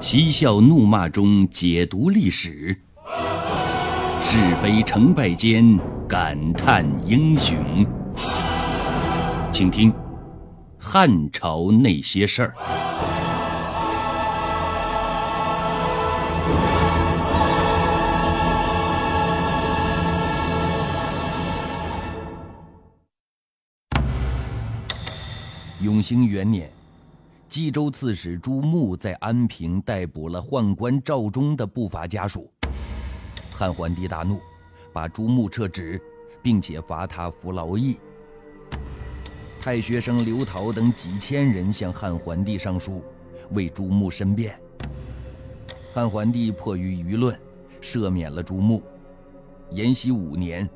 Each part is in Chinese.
嬉笑怒骂中解读历史，是非成败间感叹英雄。请听《汉朝那些事儿》。永兴元年。冀州刺史朱穆在安平逮捕了宦官赵忠的不法家属，汉桓帝大怒，把朱穆撤职，并且罚他服劳役。太学生刘陶等几千人向汉桓帝上书，为朱穆申辩。汉桓帝迫于舆论，赦免了朱穆。延熙五年，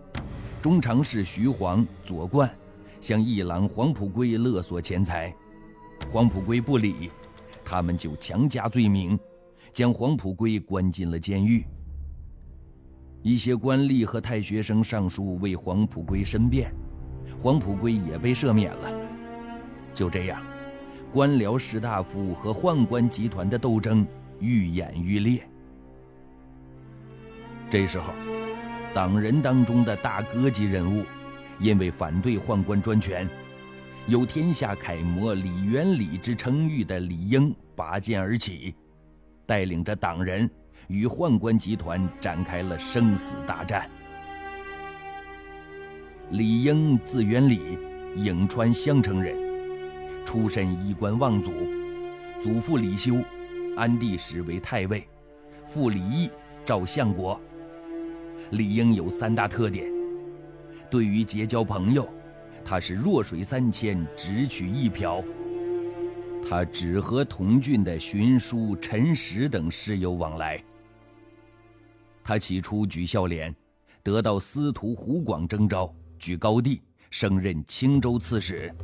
中常侍徐晃、左冠向议郎黄甫圭勒索钱财。黄埔圭不理，他们就强加罪名，将黄埔圭关进了监狱。一些官吏和太学生上书为黄埔圭申辩，黄埔圭也被赦免了。就这样，官僚士大夫和宦官集团的斗争愈演愈烈。这时候，党人当中的大哥级人物，因为反对宦官专权。有“天下楷模”李元礼之称誉的李应拔剑而起，带领着党人与宦官集团展开了生死大战。李英字元礼，颍川襄城人，出身衣冠望族，祖父李修，安帝时为太尉，父李毅，赵相国。李英有三大特点：对于结交朋友。他是弱水三千，只取一瓢。他只和同郡的荀叔、陈实等师友往来。他起初举孝廉，得到司徒胡广征召，举高帝，升任青州刺史。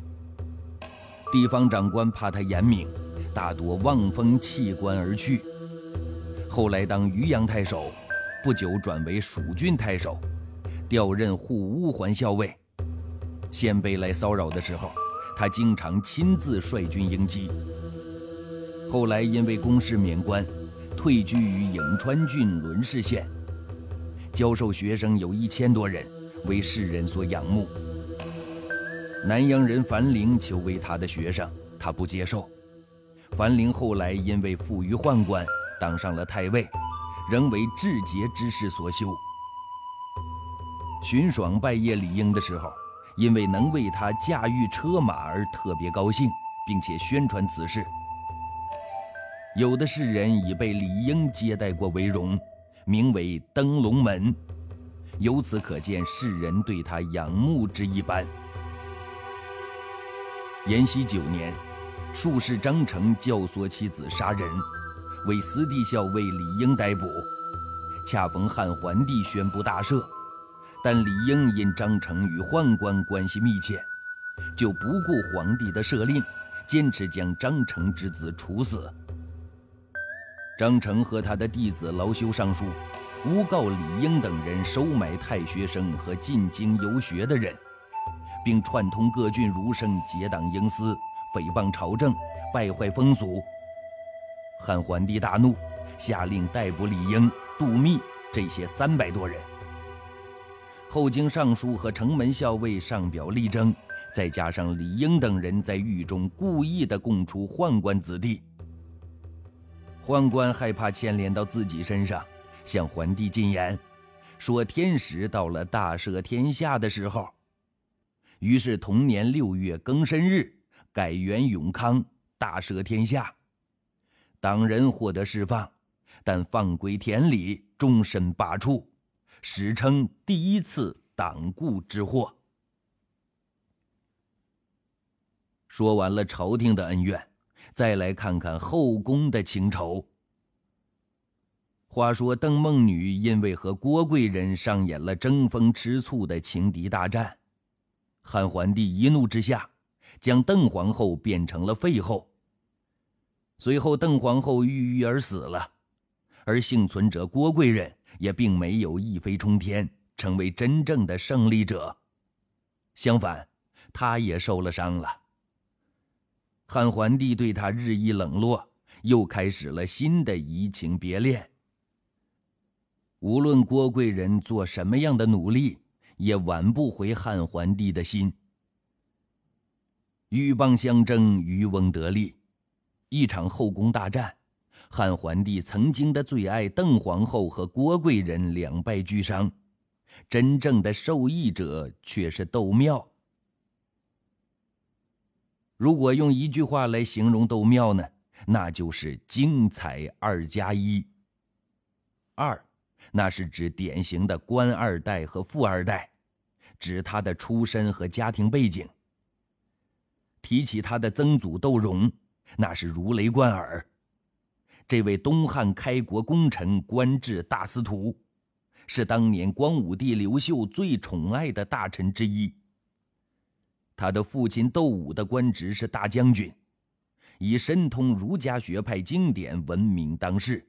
地方长官怕他严明，大多望风弃官而去。后来当渔阳太守，不久转为蜀郡太守，调任护乌桓校尉。鲜卑来骚扰的时候，他经常亲自率军迎击。后来因为公事免官，退居于颍川郡伦氏县，教授学生有一千多人，为世人所仰慕。南阳人樊陵求为他的学生，他不接受。樊陵后来因为负于宦官，当上了太尉，仍为志节之士所修。荀爽拜谒李英的时候。因为能为他驾驭车马而特别高兴，并且宣传此事。有的士人已被李应接待过为荣，名为登龙门。由此可见世人对他仰慕之一般。延熙九年，术士张成教唆妻子杀人，为司地校尉李应逮捕。恰逢汉桓帝宣布大赦。但李应因张成与宦官关系密切，就不顾皇帝的赦令，坚持将张成之子处死。张成和他的弟子劳修上书，诬告李应等人收买太学生和进京游学的人，并串通各郡儒生结党营私，诽谤朝政，败坏风俗。汉桓帝大怒，下令逮捕李应、杜密这些三百多人。后经尚书和城门校尉上表力争，再加上李英等人在狱中故意的供出宦官子弟，宦官害怕牵连到自己身上，向桓帝进言，说天时到了大赦天下的时候。于是同年六月庚申日，改元永康，大赦天下，党人获得释放，但放归田里，终身罢黜。史称第一次党锢之祸。说完了朝廷的恩怨，再来看看后宫的情仇。话说邓孟女因为和郭贵人上演了争风吃醋的情敌大战，汉桓帝一怒之下，将邓皇后变成了废后。随后，邓皇后郁郁而死了，而幸存者郭贵人。也并没有一飞冲天，成为真正的胜利者。相反，他也受了伤了。汉桓帝对他日益冷落，又开始了新的移情别恋。无论郭贵人做什么样的努力，也挽不回汉桓帝的心。鹬蚌相争，渔翁得利。一场后宫大战，汉桓帝曾经的最爱邓皇后和郭贵人两败俱伤，真正的受益者却是窦庙。如果用一句话来形容窦庙呢，那就是精彩二加一。二，那是指典型的官二代和富二代，指他的出身和家庭背景。提起他的曾祖窦融，那是如雷贯耳。这位东汉开国功臣，官至大司徒，是当年光武帝刘秀最宠爱的大臣之一。他的父亲窦武的官职是大将军，以深通儒家学派经典闻名当世。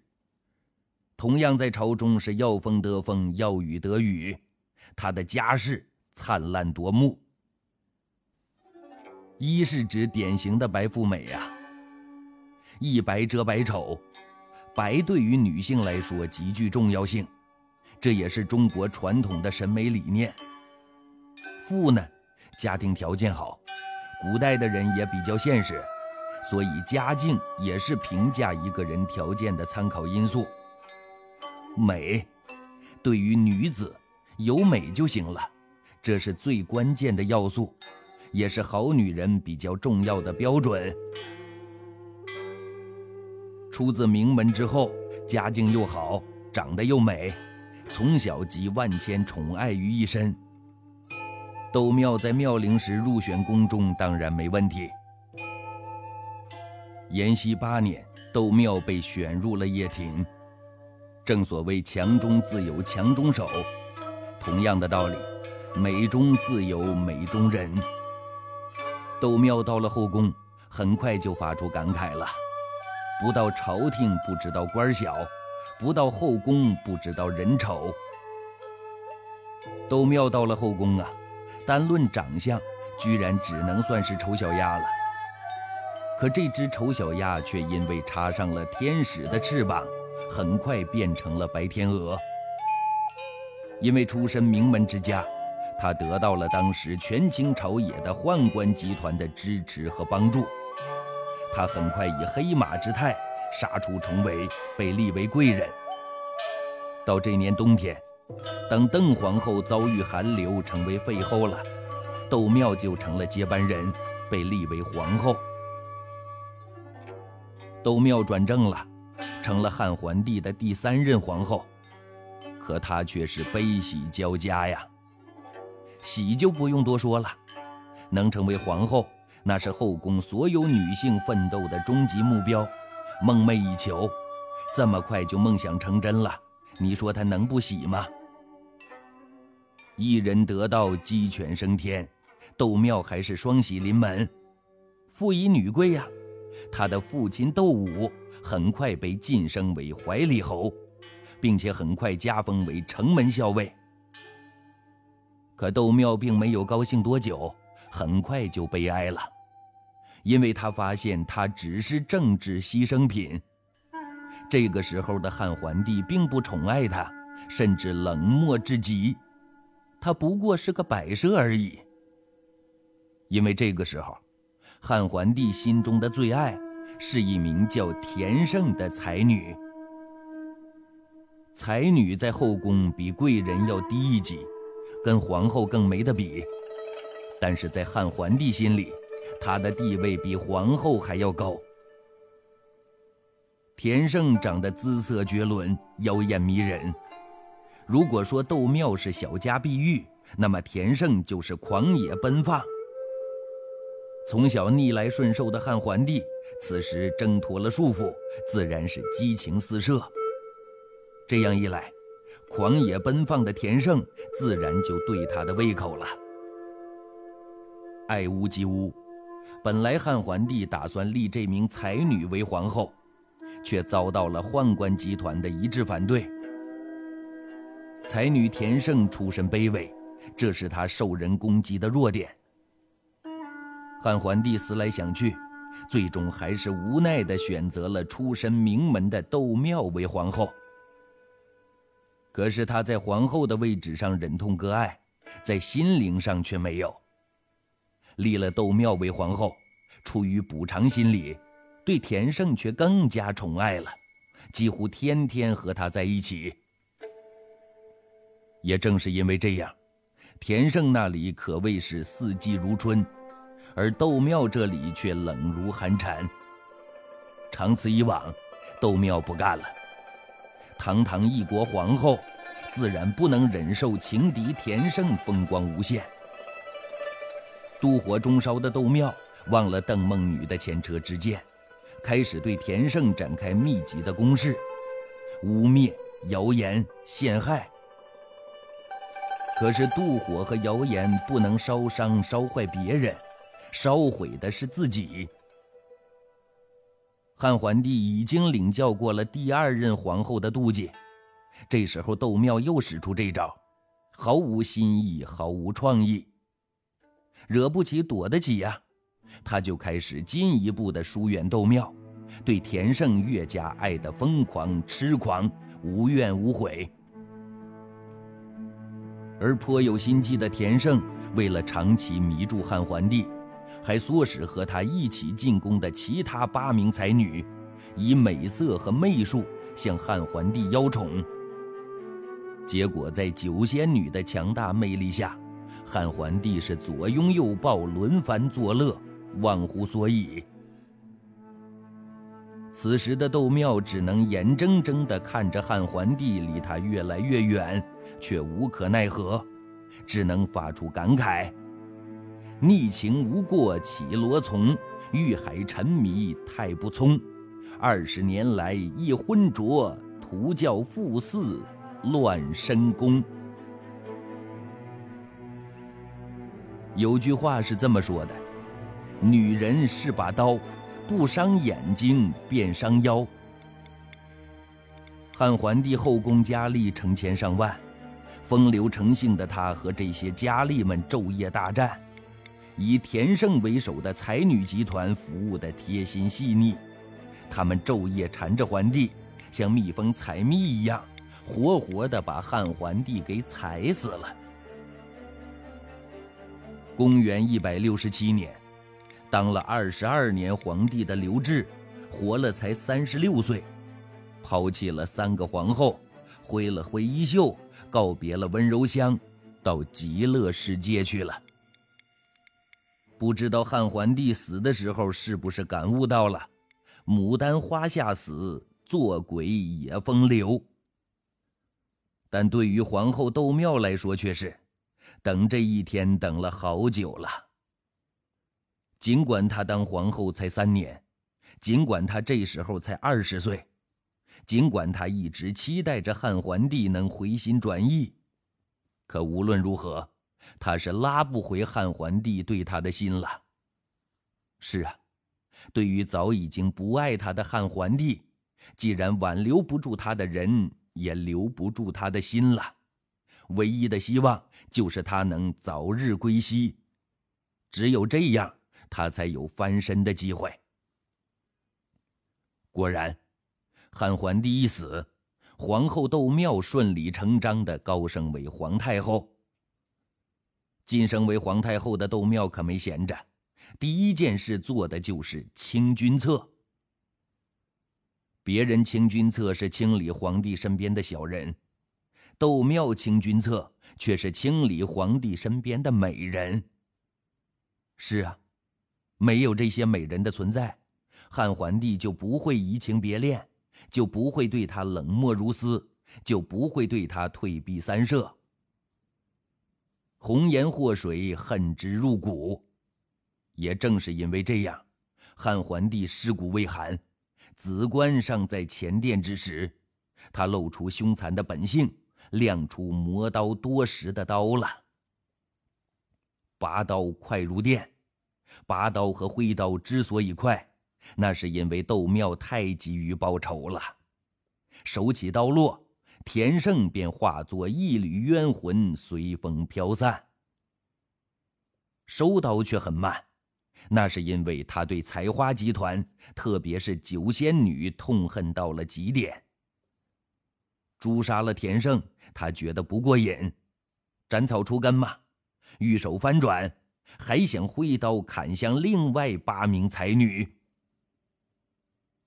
同样在朝中是要风得风，要雨得雨，他的家世灿烂夺目。一是指典型的白富美呀，一白遮百丑，白对于女性来说极具重要性，这也是中国传统的审美理念。富呢，家庭条件好，古代的人也比较现实，所以家境也是评价一个人条件的参考因素。美，对于女子，有美就行了，这是最关键的要素。也是好女人比较重要的标准。出自名门之后，家境又好，长得又美，从小集万千宠爱于一身。窦庙在妙龄时入选宫中，当然没问题。延熙八年，窦庙被选入了掖庭。正所谓强中自有强中手，同样的道理，美中自有美中人。窦庙到了后宫，很快就发出感慨了：“不到朝廷不知道官小，不到后宫不知道人丑。”都庙到了后宫啊，单论长相，居然只能算是丑小鸭了。可这只丑小鸭却因为插上了天使的翅膀，很快变成了白天鹅。因为出身名门之家。他得到了当时权倾朝野的宦官集团的支持和帮助，他很快以黑马之态杀出重围，被立为贵人。到这年冬天，等邓皇后遭遇寒流，成为废后了，窦庙就成了接班人，被立为皇后。窦庙转正了，成了汉桓帝的第三任皇后，可她却是悲喜交加呀。喜就不用多说了，能成为皇后，那是后宫所有女性奋斗的终极目标，梦寐以求。这么快就梦想成真了，你说她能不喜吗？一人得道，鸡犬升天，窦庙还是双喜临门，父以女贵呀。他的父亲窦武很快被晋升为怀里侯，并且很快加封为城门校尉。可窦庙并没有高兴多久，很快就悲哀了，因为他发现他只是政治牺牲品。这个时候的汉桓帝并不宠爱他，甚至冷漠至极，他不过是个摆设而已。因为这个时候，汉桓帝心中的最爱是一名叫田胜的才女。才女在后宫比贵人要低一级。跟皇后更没得比，但是在汉桓帝心里，她的地位比皇后还要高。田胜长得姿色绝伦，妖艳迷人。如果说窦庙是小家碧玉，那么田胜就是狂野奔放。从小逆来顺受的汉桓帝，此时挣脱了束缚，自然是激情四射。这样一来。狂野奔放的田胜自然就对他的胃口了。爱屋及乌，本来汉桓帝打算立这名才女为皇后，却遭到了宦官集团的一致反对。才女田胜出身卑微，这是她受人攻击的弱点。汉桓帝思来想去，最终还是无奈地选择了出身名门的窦庙为皇后。可是他在皇后的位置上忍痛割爱，在心灵上却没有。立了窦庙为皇后，出于补偿心理，对田胜却更加宠爱了，几乎天天和他在一起。也正是因为这样，田胜那里可谓是四季如春，而窦庙这里却冷如寒蝉。长此以往，窦庙不干了。堂堂一国皇后，自然不能忍受情敌田胜风光无限。妒火中烧的窦庙忘了邓梦女的前车之鉴，开始对田胜展开密集的攻势，污蔑、谣言、陷害。可是妒火和谣言不能烧伤、烧坏别人，烧毁的是自己。汉桓帝已经领教过了第二任皇后的妒忌，这时候窦庙又使出这招，毫无新意，毫无创意，惹不起，躲得起呀，他就开始进一步的疏远窦妙，对田胜越加爱得疯狂痴狂，无怨无悔。而颇有心机的田胜，为了长期迷住汉桓帝，还唆使和他一起进宫的其他八名才女，以美色和媚术向汉桓帝邀宠。结果在九仙女的强大魅力下，汉桓帝是左拥右抱，轮番作乐，忘乎所以。此时的窦庙只能眼睁睁地看着汉桓帝离他越来越远。却无可奈何，只能发出感慨：“逆情无过起罗从，欲海沉迷太不聪。二十年来一昏浊，徒教父嗣乱深宫。”有句话是这么说的：“女人是把刀，不伤眼睛便伤腰。”汉桓帝后宫佳丽成千上万。风流成性的他和这些佳丽们昼夜大战，以田胜为首的才女集团服务的贴心细腻，他们昼夜缠着桓帝，像蜜蜂采蜜一样，活活的把汉桓帝给踩死了。公元一百六十七年，当了二十二年皇帝的刘志，活了才三十六岁，抛弃了三个皇后，挥了挥衣袖。告别了温柔乡，到极乐世界去了。不知道汉桓帝死的时候是不是感悟到了“牡丹花下死，做鬼也风流”。但对于皇后窦庙来说，却是等这一天等了好久了。尽管她当皇后才三年，尽管她这时候才二十岁。尽管他一直期待着汉桓帝能回心转意，可无论如何，他是拉不回汉桓帝对他的心了。是啊，对于早已经不爱他的汉桓帝，既然挽留不住他的人，也留不住他的心了。唯一的希望就是他能早日归西，只有这样，他才有翻身的机会。果然。汉桓帝一死，皇后窦庙顺理成章地高升为皇太后。晋升为皇太后的窦庙可没闲着，第一件事做的就是清君侧。别人清君侧是清理皇帝身边的小人，窦庙清君侧却是清理皇帝身边的美人。是啊，没有这些美人的存在，汉桓帝就不会移情别恋。就不会对他冷漠如斯，就不会对他退避三舍。红颜祸水，恨之入骨。也正是因为这样，汉桓帝尸骨未寒，子官尚在前殿之时，他露出凶残的本性，亮出磨刀多时的刀了。拔刀快如电，拔刀和挥刀之所以快。那是因为窦庙太急于报仇了，手起刀落，田胜便化作一缕冤魂，随风飘散。收刀却很慢，那是因为他对采花集团，特别是九仙女痛恨到了极点。诛杀了田胜，他觉得不过瘾，斩草除根嘛，玉手翻转，还想挥刀砍向另外八名才女。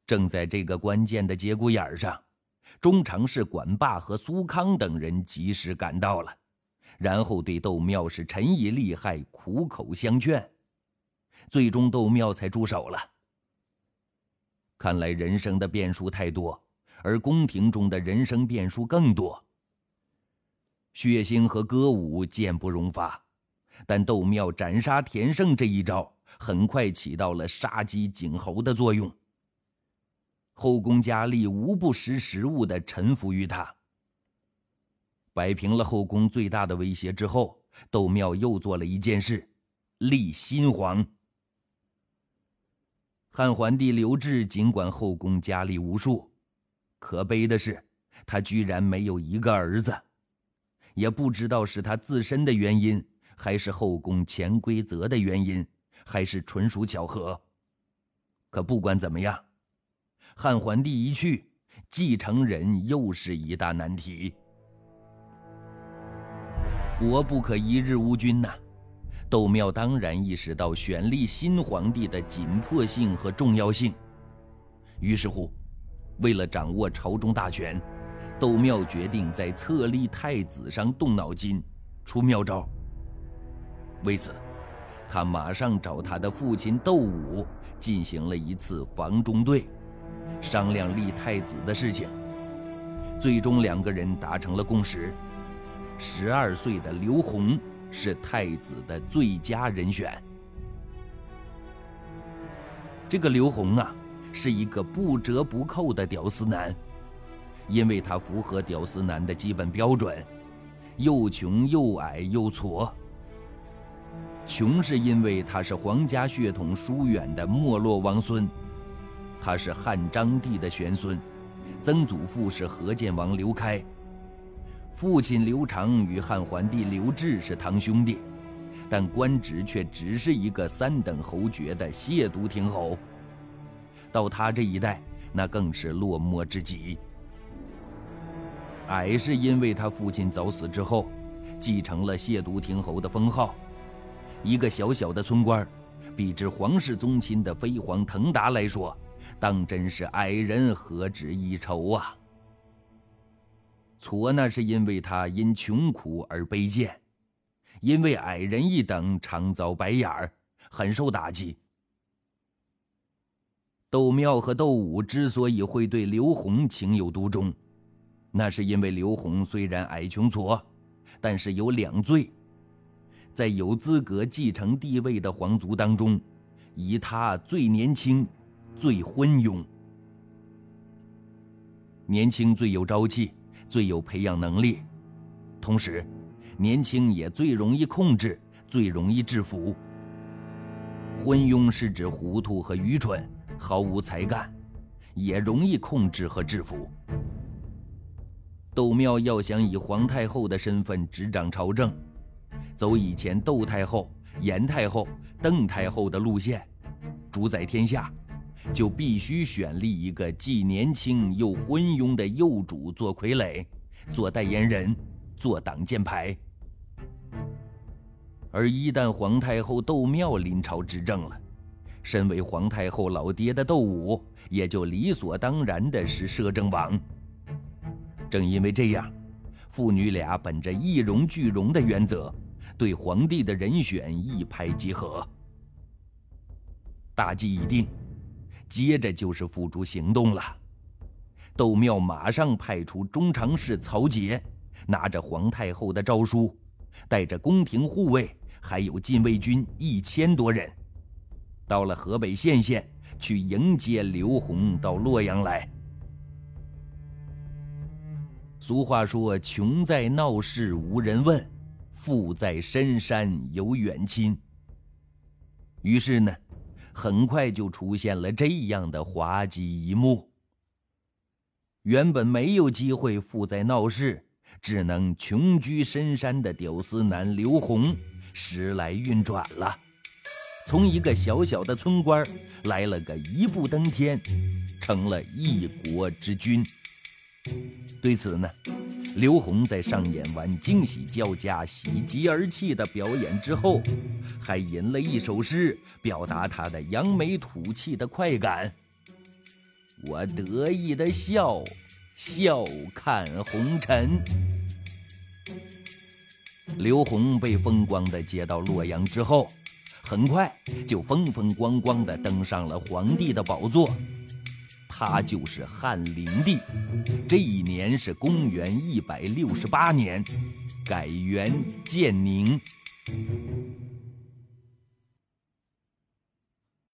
正在这个关键的节骨眼上，中常侍管霸和苏康等人及时赶到了，然后对窦庙是陈以利害，苦口相劝，最终窦庙才住手了。看来人生的变数太多，而宫廷中的人生变数更多。血腥和歌舞剑不容发，但窦庙斩杀田胜这一招，很快起到了杀鸡儆猴的作用。后宫佳丽无不识时务的臣服于他。摆平了后宫最大的威胁之后，窦庙又做了一件事，立新皇。汉桓帝刘志尽管后宫佳丽无数，可悲的是，他居然没有一个儿子。也不知道是他自身的原因，还是后宫潜规则的原因，还是纯属巧合。可不管怎么样。汉桓帝一去，继承人又是一大难题。国不可一日无君呐！窦庙当然意识到选立新皇帝的紧迫性和重要性。于是乎，为了掌握朝中大权，窦庙决定在册立太子上动脑筋，出妙招。为此，他马上找他的父亲窦武进行了一次房中对。商量立太子的事情，最终两个人达成了共识：十二岁的刘宏是太子的最佳人选。这个刘宏啊，是一个不折不扣的屌丝男，因为他符合屌丝男的基本标准：又穷又矮又矬。穷是因为他是皇家血统疏远的没落王孙。他是汉章帝的玄孙，曾祖父是河建王刘开，父亲刘长与汉桓帝刘志是堂兄弟，但官职却只是一个三等侯爵的亵渎亭侯。到他这一代，那更是落寞至极。矮是因为他父亲早死之后，继承了亵渎亭侯的封号，一个小小的村官，比之皇室宗亲的飞黄腾达来说。当真是矮人何止一筹啊！矬那是因为他因穷苦而卑贱，因为矮人一等常遭白眼儿，很受打击。窦庙和窦武之所以会对刘宏情有独钟，那是因为刘宏虽然矮穷矬，但是有两罪，在有资格继承帝位的皇族当中，以他最年轻。最昏庸，年轻最有朝气，最有培养能力，同时，年轻也最容易控制，最容易制服。昏庸是指糊涂和愚蠢，毫无才干，也容易控制和制服。窦庙要想以皇太后的身份执掌朝政，走以前窦太后、严太后、邓太后的路线，主宰天下。就必须选立一个既年轻又昏庸的幼主做傀儡，做代言人，做挡箭牌。而一旦皇太后窦庙临朝执政了，身为皇太后老爹的窦武也就理所当然的是摄政王。正因为这样，父女俩本着一荣俱荣的原则，对皇帝的人选一拍即合。大计已定。接着就是付诸行动了。窦庙马上派出中常侍曹节，拿着皇太后的诏书，带着宫廷护卫，还有禁卫军一千多人，到了河北献县去迎接刘宏到洛阳来。俗话说：“穷在闹市无人问，富在深山有远亲。”于是呢。很快就出现了这样的滑稽一幕。原本没有机会富在闹市，只能穷居深山的屌丝男刘宏，时来运转了。从一个小小的村官来了个一步登天，成了一国之君。对此呢，刘宏在上演完惊喜交加、喜极而泣的表演之后，还吟了一首诗，表达他的扬眉吐气的快感。我得意的笑，笑看红尘。刘宏被风光的接到洛阳之后，很快就风风光光的登上了皇帝的宝座。他就是汉灵帝。这一年是公元一百六十八年，改元建宁。